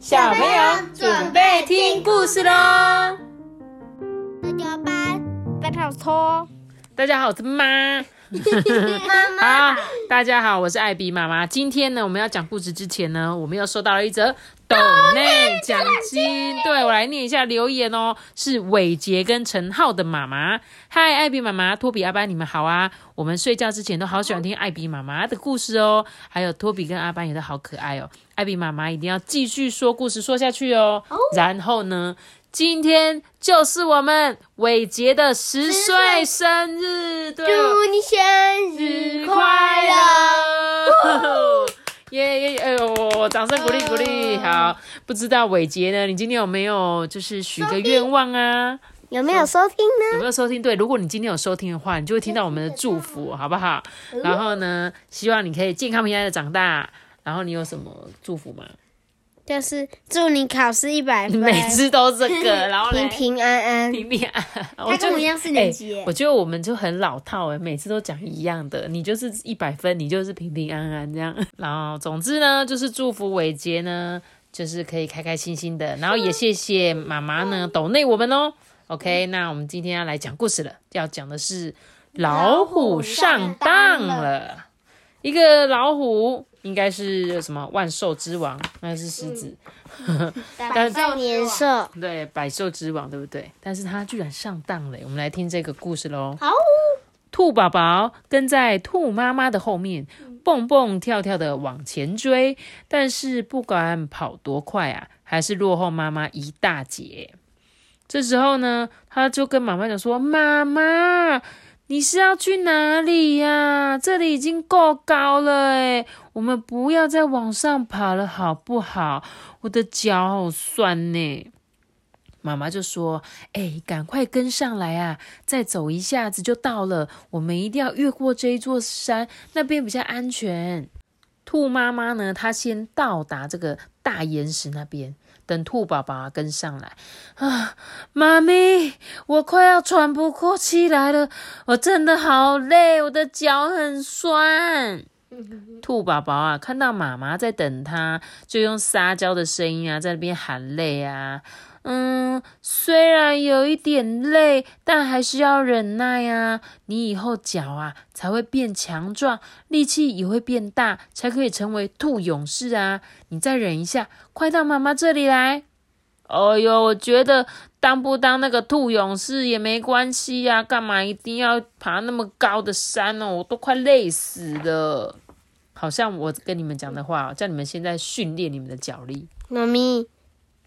小朋友准备听故事喽！大家班，白跑拖，大家好，我是妈。妈妈，好，大家好，我是艾比妈妈。今天呢，我们要讲故事之前呢，我们又收到了一则抖内奖金。对我来念一下留言哦，是伟杰跟陈浩的妈妈。嗨，艾比妈妈，托比阿班，你们好啊！我们睡觉之前都好喜欢听艾比妈妈的故事哦，还有托比跟阿班也都好可爱哦。艾比妈妈一定要继续说故事说下去哦。然后呢？今天就是我们伟杰的十岁生日，对，祝你生日快乐！哎呦，掌声鼓励鼓励。好，不知道伟杰呢？你今天有没有就是许个愿望啊？有没有收听呢？有没有收听？对，如果你今天有收听的话，你就会听到我们的祝福，好不好？然后呢，希望你可以健康平安的长大。然后你有什么祝福吗？就是祝你考试一百分，每次都这个，然后平平安安，平平安。他跟我一样四年级，我觉得我们就很老套哎，每次都讲一样的。你就是一百分，你就是平平安安这样。然后总之呢，就是祝福伟杰呢，就是可以开开心心的。然后也谢谢妈妈呢，抖内我们哦。OK，那我们今天要来讲故事了，要讲的是老虎上当了。一个老虎应该是什么万兽之王？那是狮子，百兽年兽，对，百兽之王，对不对？但是他居然上当了。我们来听这个故事喽。好，兔宝宝跟在兔妈妈的后面，蹦蹦跳跳的往前追，但是不管跑多快啊，还是落后妈妈一大截。这时候呢，他就跟妈妈讲说：“妈妈。”你是要去哪里呀？这里已经够高了诶我们不要再往上爬了，好不好？我的脚好酸呢。妈妈就说：“哎，赶快跟上来啊！再走一下子就到了。我们一定要越过这一座山，那边比较安全。”兔妈妈呢，她先到达这个大岩石那边。等兔宝宝跟上来啊，妈咪，我快要喘不过气来了，我真的好累，我的脚很酸。兔宝宝啊，看到妈妈在等他，就用撒娇的声音啊，在那边喊累啊。嗯，虽然有一点累，但还是要忍耐啊。你以后脚啊才会变强壮，力气也会变大，才可以成为兔勇士啊。你再忍一下，快到妈妈这里来。哎呦，我觉得当不当那个兔勇士也没关系呀，干嘛一定要爬那么高的山哦？我都快累死了。好像我跟你们讲的话，叫你们现在训练你们的脚力，妈咪。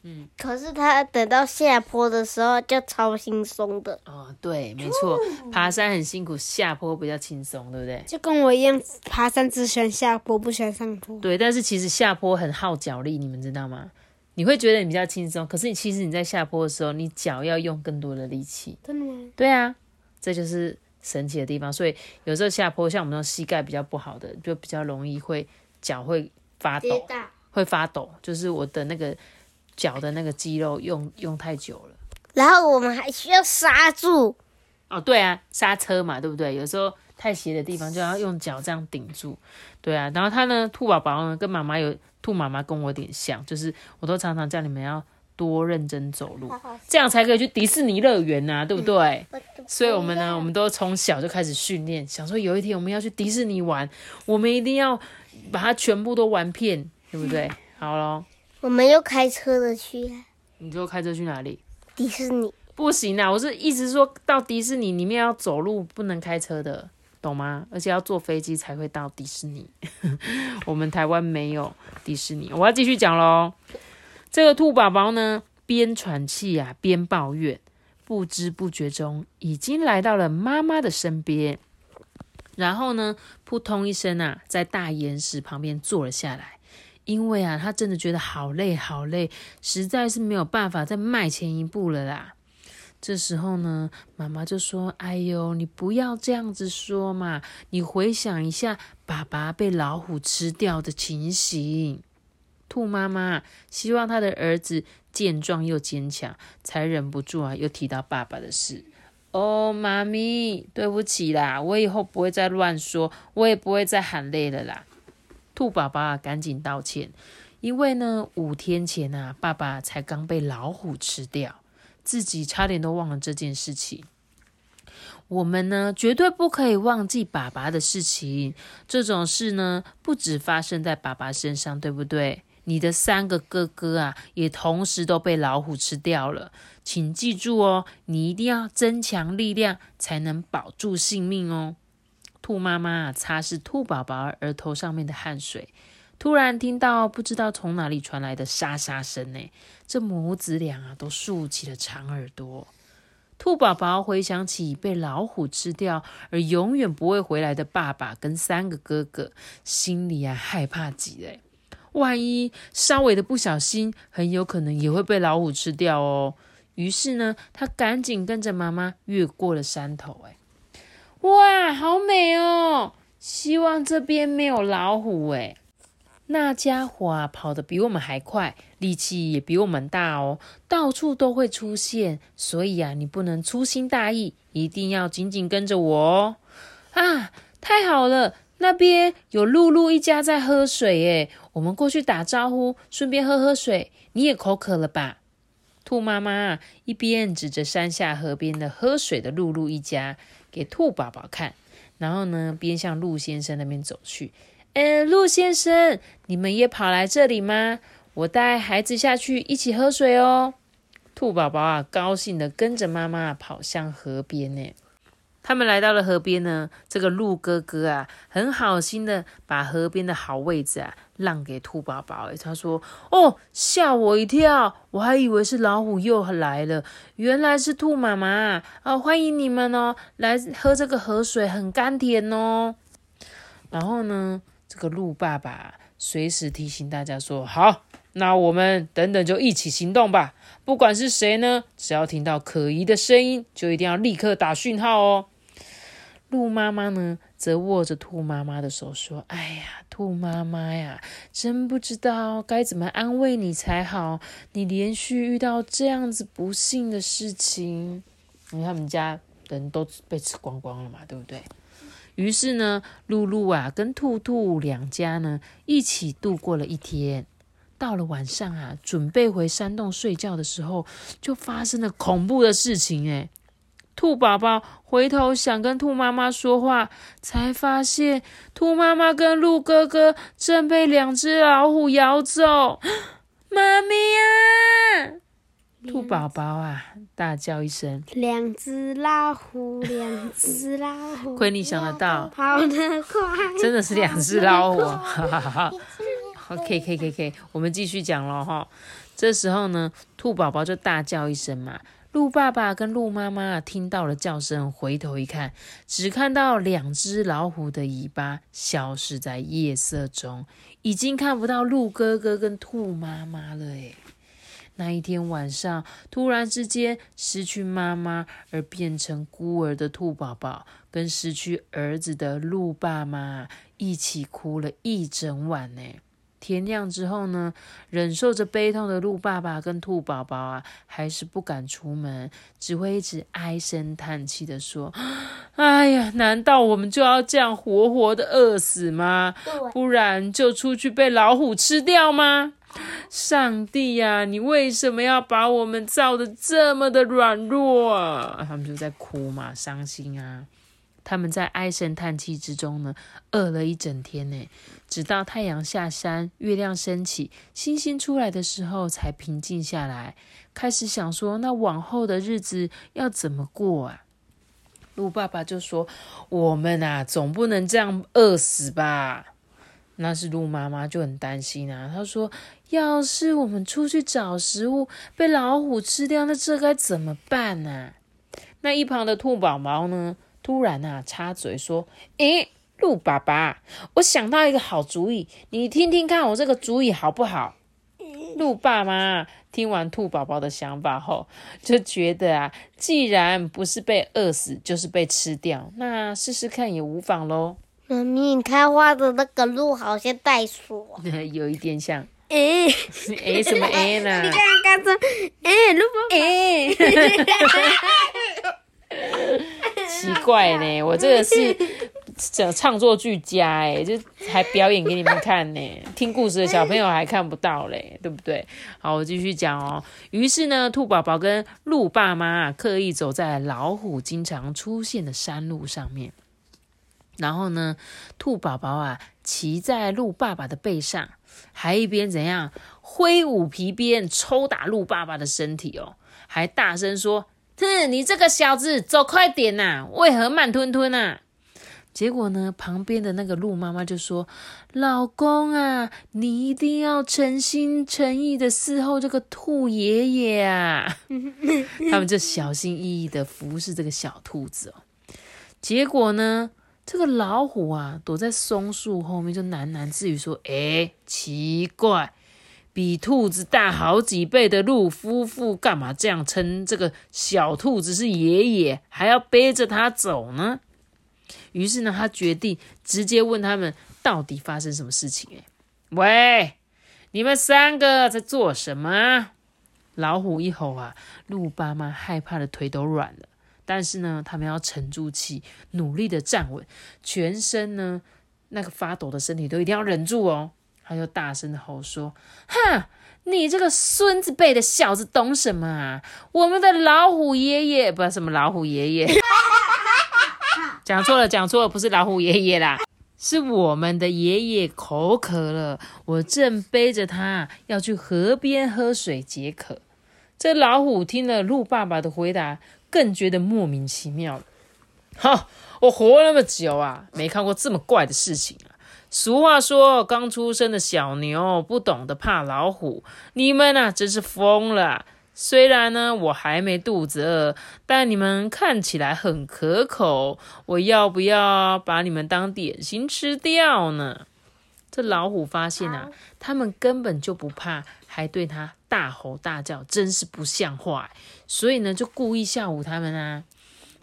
嗯，可是他等到下坡的时候就超轻松的哦。对，没错，爬山很辛苦，下坡比较轻松，对不对？就跟我一样，爬山只喜欢下坡，不喜欢上坡。对，但是其实下坡很耗脚力，你们知道吗？你会觉得你比较轻松，可是你其实你在下坡的时候，你脚要用更多的力气。真的吗？对啊，这就是神奇的地方。所以有时候下坡，像我们那种膝盖比较不好的，就比较容易会脚会发抖，会发抖，就是我的那个。脚的那个肌肉用用太久了，然后我们还需要刹住。哦，对啊，刹车嘛，对不对？有时候太斜的地方就要用脚这样顶住。对啊，然后他呢，兔宝宝呢，跟妈妈有兔妈妈跟我有点像，就是我都常常叫你们要多认真走路，这样才可以去迪士尼乐园呐，对不对？所以我们呢，我们都从小就开始训练，想说有一天我们要去迪士尼玩，我们一定要把它全部都玩遍，对不对？好喽。我们又开车的去，你就开车去哪里？迪士尼不行啊！我是一直说到迪士尼里面要走路，不能开车的，懂吗？而且要坐飞机才会到迪士尼。我们台湾没有迪士尼，我要继续讲喽。这个兔宝宝呢，边喘气啊边抱怨，不知不觉中已经来到了妈妈的身边，然后呢，扑通一声啊，在大岩石旁边坐了下来。因为啊，他真的觉得好累好累，实在是没有办法再迈前一步了啦。这时候呢，妈妈就说：“哎呦，你不要这样子说嘛，你回想一下爸爸被老虎吃掉的情形。”兔妈妈希望他的儿子健壮又坚强，才忍不住啊，又提到爸爸的事。哦，妈咪，对不起啦，我以后不会再乱说，我也不会再喊累了啦。兔宝宝啊，赶紧道歉，因为呢，五天前啊，爸爸才刚被老虎吃掉，自己差点都忘了这件事情。我们呢，绝对不可以忘记爸爸的事情。这种事呢，不止发生在爸爸身上，对不对？你的三个哥哥啊，也同时都被老虎吃掉了。请记住哦，你一定要增强力量，才能保住性命哦。兔妈妈擦拭兔宝宝额头上面的汗水，突然听到不知道从哪里传来的沙沙声呢。这母子俩啊，都竖起了长耳朵。兔宝宝回想起被老虎吃掉而永远不会回来的爸爸跟三个哥哥，心里啊害怕极了。万一稍微的不小心，很有可能也会被老虎吃掉哦。于是呢，他赶紧跟着妈妈越过了山头。哎，哇，好美哦！希望这边没有老虎。哎，那家伙啊，跑得比我们还快，力气也比我们大哦，到处都会出现。所以啊，你不能粗心大意，一定要紧紧跟着我哦。啊，太好了！那边有露露一家在喝水，耶，我们过去打招呼，顺便喝喝水。你也口渴了吧？兔妈妈一边指着山下河边的喝水的露露一家给兔宝宝看，然后呢，边向鹿先生那边走去。嗯，鹿先生，你们也跑来这里吗？我带孩子下去一起喝水哦。兔宝宝啊，高兴的跟着妈妈跑向河边呢。他们来到了河边呢，这个鹿哥哥啊，很好心的把河边的好位置啊让给兔宝宝。他说：“哦，吓我一跳，我还以为是老虎又来了，原来是兔妈妈啊！欢迎你们哦，来喝这个河水，很甘甜哦。”然后呢，这个鹿爸爸随时提醒大家说：“好，那我们等等就一起行动吧。不管是谁呢，只要听到可疑的声音，就一定要立刻打讯号哦。”兔妈妈呢，则握着兔妈妈的手说：“哎呀，兔妈妈呀，真不知道该怎么安慰你才好。你连续遇到这样子不幸的事情，因为他们家人都被吃光光了嘛，对不对？于是呢，露露啊，跟兔兔两家呢，一起度过了一天。到了晚上啊，准备回山洞睡觉的时候，就发生了恐怖的事情，哎。”兔宝宝回头想跟兔妈妈说话，才发现兔妈妈跟鹿哥哥正被两只老虎咬走。妈咪呀！兔宝宝啊，大叫一声：“两只老虎，两只老虎！” 亏你想得到，跑得快，真的是两只老虎。哈哈哈！OK K K K，我们继续讲了哈。这时候呢，兔宝宝就大叫一声嘛。鹿爸爸跟鹿妈妈听到了叫声，回头一看，只看到两只老虎的尾巴消失在夜色中，已经看不到鹿哥哥跟兔妈妈了。诶那一天晚上，突然之间失去妈妈而变成孤儿的兔宝宝，跟失去儿子的鹿爸妈一起哭了一整晚呢。天亮之后呢，忍受着悲痛的鹿爸爸跟兔宝宝啊，还是不敢出门，只会一直唉声叹气的说：“哎呀，难道我们就要这样活活的饿死吗？不然就出去被老虎吃掉吗？上帝呀，你为什么要把我们造的这么的软弱啊？”他们就在哭嘛，伤心啊。他们在唉声叹气之中呢，饿了一整天呢，直到太阳下山、月亮升起、星星出来的时候，才平静下来，开始想说：那往后的日子要怎么过啊？鹿爸爸就说：“我们啊，总不能这样饿死吧？”那是鹿妈妈就很担心啊，她说：“要是我们出去找食物被老虎吃掉，那这该怎么办呢？”那一旁的兔宝宝呢？突然啊，插嘴说：“诶，鹿爸爸，我想到一个好主意，你听听看，我这个主意好不好？”鹿爸妈听完兔宝宝的想法后，就觉得啊，既然不是被饿死，就是被吃掉，那试试看也无妨喽。妈咪，你开花的那个鹿好像袋鼠，有一点像。诶，诶，什么诶呢？你刚刚说，诶，鹿爸爸，诶。奇怪呢，我这个是讲唱作俱佳哎，就还表演给你们看呢。听故事的小朋友还看不到嘞，对不对？好，我继续讲哦。于是呢，兔宝宝跟鹿爸妈刻意走在老虎经常出现的山路上面，然后呢，兔宝宝啊骑在鹿爸爸的背上，还一边怎样挥舞皮鞭抽打鹿爸爸的身体哦，还大声说。哼，你这个小子，走快点呐！为何慢吞吞啊？结果呢，旁边的那个鹿妈妈就说：“老公啊，你一定要诚心诚意的伺候这个兔爷爷啊！” 他们就小心翼翼的服侍这个小兔子哦。结果呢，这个老虎啊，躲在松树后面，就喃喃自语说：“哎，奇怪。”比兔子大好几倍的鹿夫妇，干嘛这样称这个小兔子是爷爷，还要背着它走呢？于是呢，他决定直接问他们到底发生什么事情。哎，喂，你们三个在做什么？老虎一吼啊，鹿爸妈害怕的腿都软了。但是呢，他们要沉住气，努力的站稳，全身呢那个发抖的身体都一定要忍住哦。他就大声的吼说：“哼，你这个孙子辈的小子，懂什么啊？我们的老虎爷爷，不是什么老虎爷爷，讲错了，讲错了，不是老虎爷爷啦，是我们的爷爷口渴了，我正背着他要去河边喝水解渴。”这老虎听了鹿爸爸的回答，更觉得莫名其妙。哈，我活那么久啊，没看过这么怪的事情啊！俗话说，刚出生的小牛不懂得怕老虎。你们呐，真是疯了！虽然呢，我还没肚子饿，但你们看起来很可口。我要不要把你们当点心吃掉呢？这老虎发现啊，他们根本就不怕，还对他大吼大叫，真是不像话。所以呢，就故意吓唬他们啊。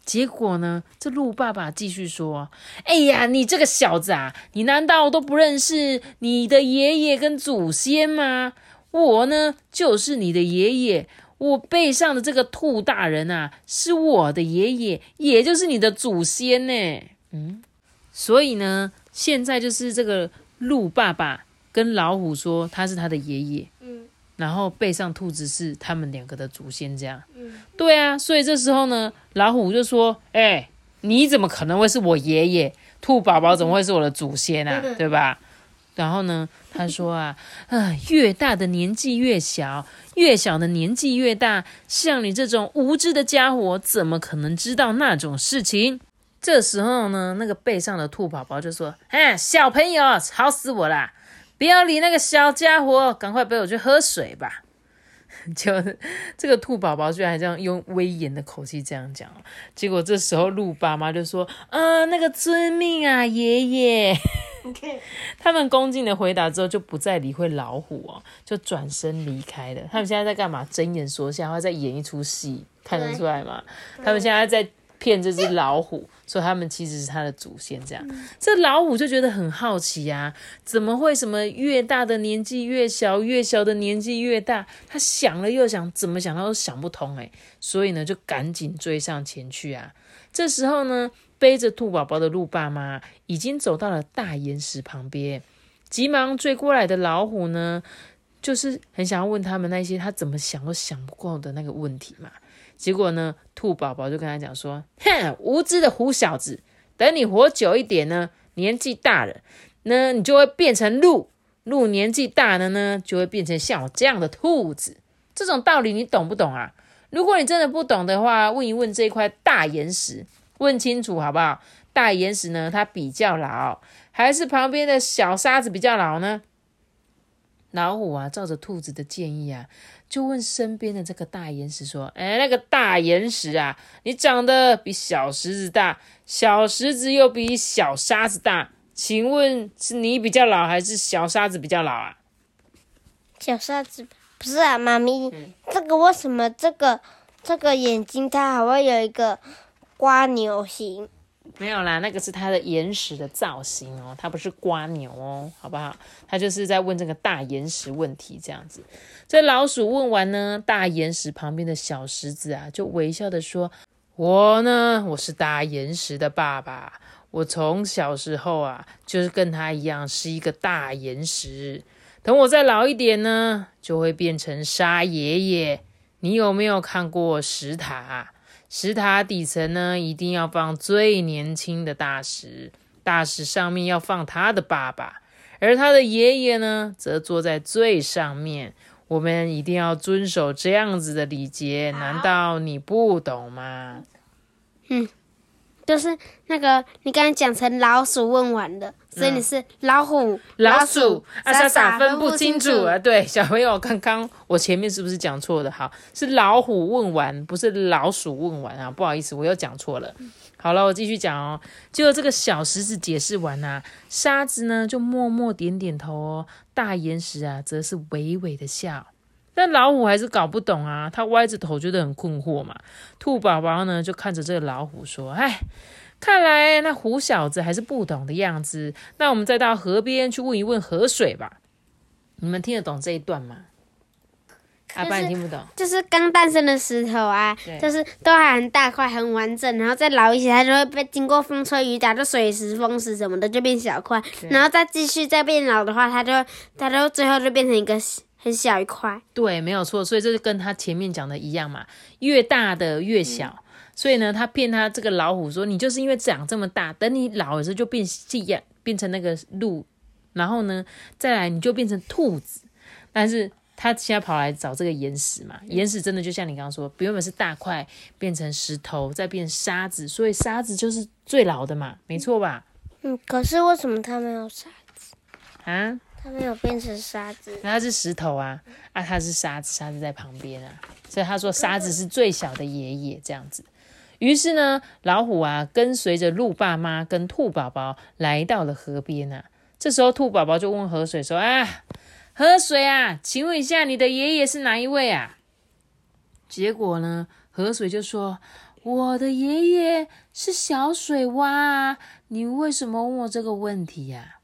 结果呢？这鹿爸爸继续说：“哎呀，你这个小子啊，你难道都不认识你的爷爷跟祖先吗？我呢，就是你的爷爷。我背上的这个兔大人啊，是我的爷爷，也就是你的祖先呢。嗯，所以呢，现在就是这个鹿爸爸跟老虎说他是他的爷爷。嗯。”然后背上兔子是他们两个的祖先，这样，对啊，所以这时候呢，老虎就说：“哎，你怎么可能会是我爷爷？兔宝宝怎么会是我的祖先啊？对吧？”然后呢，他说：“啊，啊，越大的年纪越小，越小的年纪越大，像你这种无知的家伙，怎么可能知道那种事情？”这时候呢，那个背上的兔宝宝就说：“哎，小朋友，吵死我了！”不要理那个小家伙，赶快陪我去喝水吧！就这个兔宝宝居然还这样用威严的口气这样讲，结果这时候鹿爸妈就说：“啊，那个遵命啊，爷爷。”他们恭敬的回答之后，就不再理会老虎哦，就转身离开了。他们现在在干嘛？睁眼说瞎话，在演一出戏，看得出来吗？他们现在在。骗这只老虎，说他们其实是他的祖先，这样，这老虎就觉得很好奇呀，怎么会什么越大的年纪越小，越小的年纪越大？他想了又想，怎么想他都想不通哎，所以呢，就赶紧追上前去啊。这时候呢，背着兔宝宝的鹿爸妈已经走到了大岩石旁边，急忙追过来的老虎呢，就是很想要问他们那些他怎么想都想不过的那个问题嘛。结果呢，兔宝宝就跟他讲说：“哼，无知的虎小子，等你活久一点呢，年纪大了，那你就会变成鹿；鹿年纪大了呢，就会变成像我这样的兔子。这种道理你懂不懂啊？如果你真的不懂的话，问一问这块大岩石，问清楚好不好？大岩石呢，它比较老，还是旁边的小沙子比较老呢？”老虎啊，照着兔子的建议啊。就问身边的这个大岩石说：“哎，那个大岩石啊，你长得比小石子大，小石子又比小沙子大，请问是你比较老，还是小沙子比较老啊？”小沙子不是啊，妈咪，这个为什么这个这个眼睛它还会有一个瓜牛形？没有啦，那个是它的岩石的造型哦，它不是瓜牛哦，好不好？它就是在问这个大岩石问题，这样子。这老鼠问完呢，大岩石旁边的小石子啊，就微笑的说：“我呢，我是大岩石的爸爸，我从小时候啊，就是跟他一样是一个大岩石。等我再老一点呢，就会变成沙爷爷。你有没有看过石塔？石塔底层呢，一定要放最年轻的大石，大石上面要放他的爸爸，而他的爷爷呢，则坐在最上面。我们一定要遵守这样子的礼节，难道你不懂吗？嗯，就是那个你刚才讲成老鼠问完的，所以你是老虎、老鼠，啊傻傻分不清楚啊！对，小朋友，刚刚我前面是不是讲错的？好，是老虎问完，不是老鼠问完啊！不好意思，我又讲错了。好了，我继续讲哦。就这个小石子解释完啊，沙子呢就默默点点头哦，大岩石啊则是微微的笑。但老虎还是搞不懂啊，它歪着头觉得很困惑嘛。兔宝宝呢就看着这个老虎说：“哎，看来那虎小子还是不懂的样子。那我们再到河边去问一问河水吧。你们听得懂这一段吗？”阿爸，你听不懂，就是刚诞生的石头啊，就是都还很大块、很完整，然后再老一些，它就会被经过风吹雨打，就水石、风石什么的就变小块，然后再继续再变老的话，它就它就最后就变成一个很小一块。对，没有错，所以这是跟他前面讲的一样嘛，越大的越小。所以呢，他骗他这个老虎说，你就是因为长这么大，等你老的时候就变细样，变成那个鹿，然后呢，再来你就变成兔子，但是。他现在跑来找这个岩石嘛？岩石真的就像你刚刚说，原本是大块，变成石头，再变沙子，所以沙子就是最老的嘛，没错吧？嗯，可是为什么他没有沙子啊？它没有变成沙子？那它是石头啊，啊，它是沙子，沙子在旁边啊，所以他说沙子是最小的爷爷这样子。于是呢，老虎啊跟随着鹿爸妈跟兔宝宝来到了河边啊。这时候兔宝宝就问河水说：“啊。”河水啊，请问一下，你的爷爷是哪一位啊？结果呢，河水就说：“我的爷爷是小水蛙啊，你为什么问我这个问题呀？”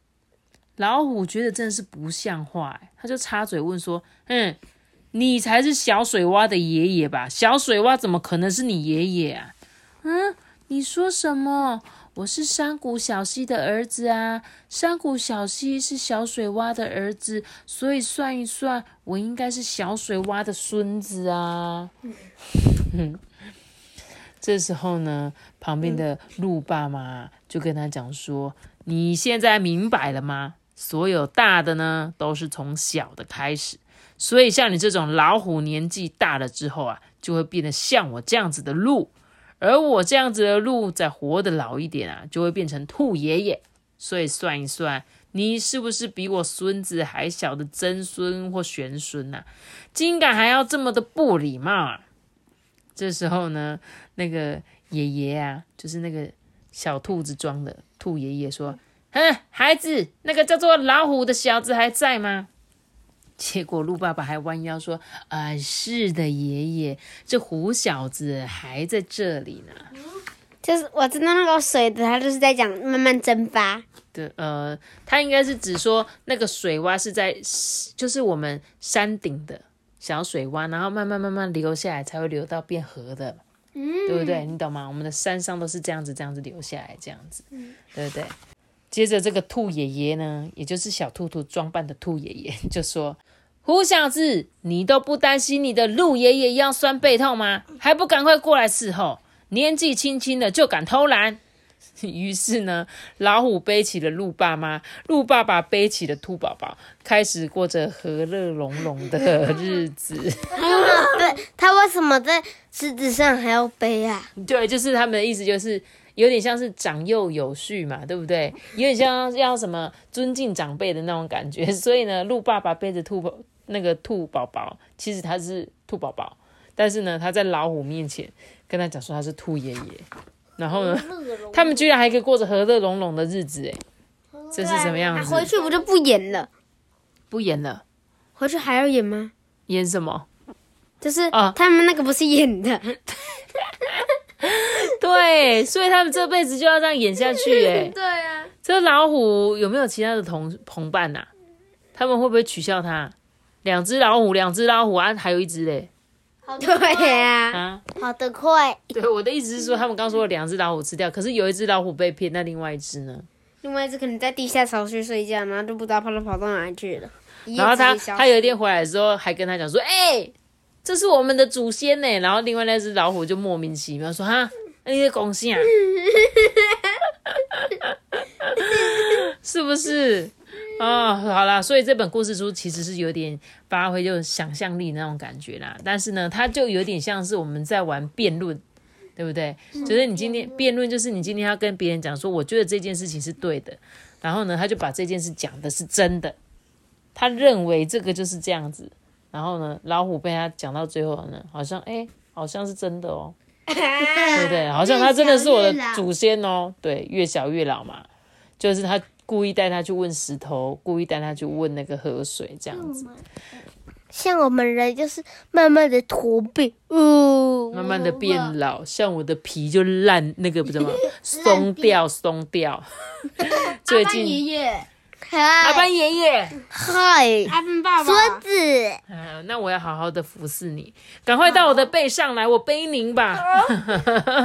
老虎觉得真的是不像话，他就插嘴问说：“嗯，你才是小水洼的爷爷吧？小水洼怎么可能是你爷爷啊？”嗯，你说什么？我是山谷小溪的儿子啊，山谷小溪是小水洼的儿子，所以算一算，我应该是小水洼的孙子啊。这时候呢，旁边的鹿爸妈就跟他讲说：“你现在明白了吗？所有大的呢，都是从小的开始，所以像你这种老虎，年纪大了之后啊，就会变得像我这样子的鹿。”而我这样子的鹿，再活得老一点啊，就会变成兔爷爷。所以算一算，你是不是比我孙子还小的曾孙或玄孙呐？竟敢还要这么的不礼貌啊！这时候呢，那个爷爷啊，就是那个小兔子装的兔爷爷说：“哼，孩子，那个叫做老虎的小子还在吗？”结果鹿爸爸还弯腰说：“呃，是的，爷爷，这虎小子还在这里呢。”就是我知道那个水的，他就是在讲慢慢蒸发。对，呃，他应该是指说那个水洼是在，就是我们山顶的小水洼，然后慢慢慢慢流下来，才会流到变河的，嗯，对不对？你懂吗？我们的山上都是这样子，这样子流下来，这样子，对不对？接着这个兔爷爷呢，也就是小兔兔装扮的兔爷爷，就说。胡小子，你都不担心你的鹿爷爷腰酸背痛吗？还不赶快过来伺候！年纪轻轻的就敢偷懒。于是呢，老虎背起了鹿爸妈，鹿爸爸背起了兔宝宝，开始过着和乐融融的日子。对，他为什么在狮子上还要背啊？对，就是他们的意思，就是有点像是长幼有序嘛，对不对？有点像要什么尊敬长辈的那种感觉。所以呢，鹿爸爸背着兔宝。那个兔宝宝其实他是兔宝宝，但是呢，他在老虎面前跟他讲说他是兔爷爷，然后呢，他们居然还可以过着和乐融融的日子，哎，这是什么样子？回去不就不演了？不演了？回去还要演吗？演什么？就是啊，他们那个不是演的，对，所以他们这辈子就要这样演下去，哎，对啊。这老虎有没有其他的同同伴呐？他们会不会取笑他？两只老虎，两只老虎啊，还有一只嘞，对呀，啊，跑得快，对，我的意思是说，他们刚说了两只老虎吃掉，可是有一只老虎被骗，那另外一只呢？另外一只可能在地下巢穴睡觉，然后就不知道跑都跑到哪里去了。然后他他有一天回来的时候，还跟他讲说：“哎、这是我们的祖先呢。”然后另外那只老虎就莫名其妙说：“哈，你在恭喜啊？是不是？”哦，好啦，所以这本故事书其实是有点发挥就想象力那种感觉啦，但是呢，它就有点像是我们在玩辩论，对不对？就是你今天辩论，就是你今天要跟别人讲说，我觉得这件事情是对的，然后呢，他就把这件事讲的是真的，他认为这个就是这样子，然后呢，老虎被他讲到最后呢，好像哎、好像是真的哦，对不对？好像他真的是我的祖先哦，对，越小越老嘛，就是他故意带他去问石头，故意带他去问那个河水，这样子，像我们人就是慢慢的驼背，哦，慢慢的变老，像我的皮就烂，那个不怎么松掉松掉。最近爷，阿班爷爷，嗨，阿笨爸爸，孙子，啊，那我要好好的服侍你，赶快到我的背上来，我背您吧。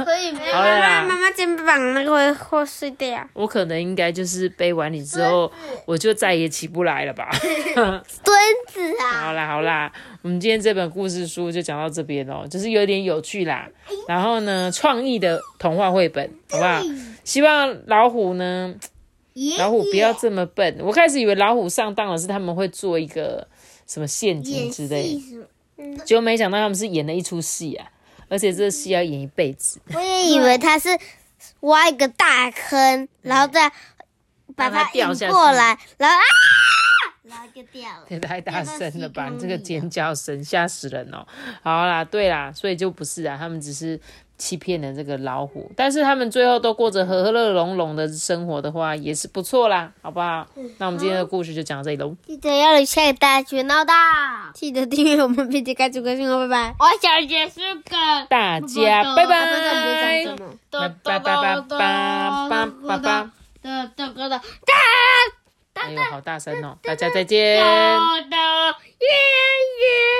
可以没好了啦。妈妈肩膀那个会会碎掉。我可能应该就是背完你之后，我就再也起不来了吧。孙子啊，好啦好啦，我们今天这本故事书就讲到这边哦，就是有点有趣啦。然后呢，创意的童话绘本，好不好？希望老虎呢，老虎不要这么笨。我开始以为老虎上当了是他们会做一个什么陷阱之类的，结果没想到他们是演了一出戏啊，而且这戏要演一辈子。我也以为他是挖一个大坑，然后再把它掉下过来，然后啊，然后就掉了。也太大声了吧！这个尖叫声吓死人哦。好啦，对啦，所以就不是啊，他们只是欺骗了这个老虎，但是他们最后都过着和乐融融的生活的话，也是不错啦，好不好？那我们今天的故事就讲到这里喽。记得要下单全闹大，记得订阅我们皮皮鬼主歌频哦，拜拜。我想结束个，大家拜拜。拜拜拜拜拜拜拜拜。的的的的。哎呦，好大声哦！大家再见。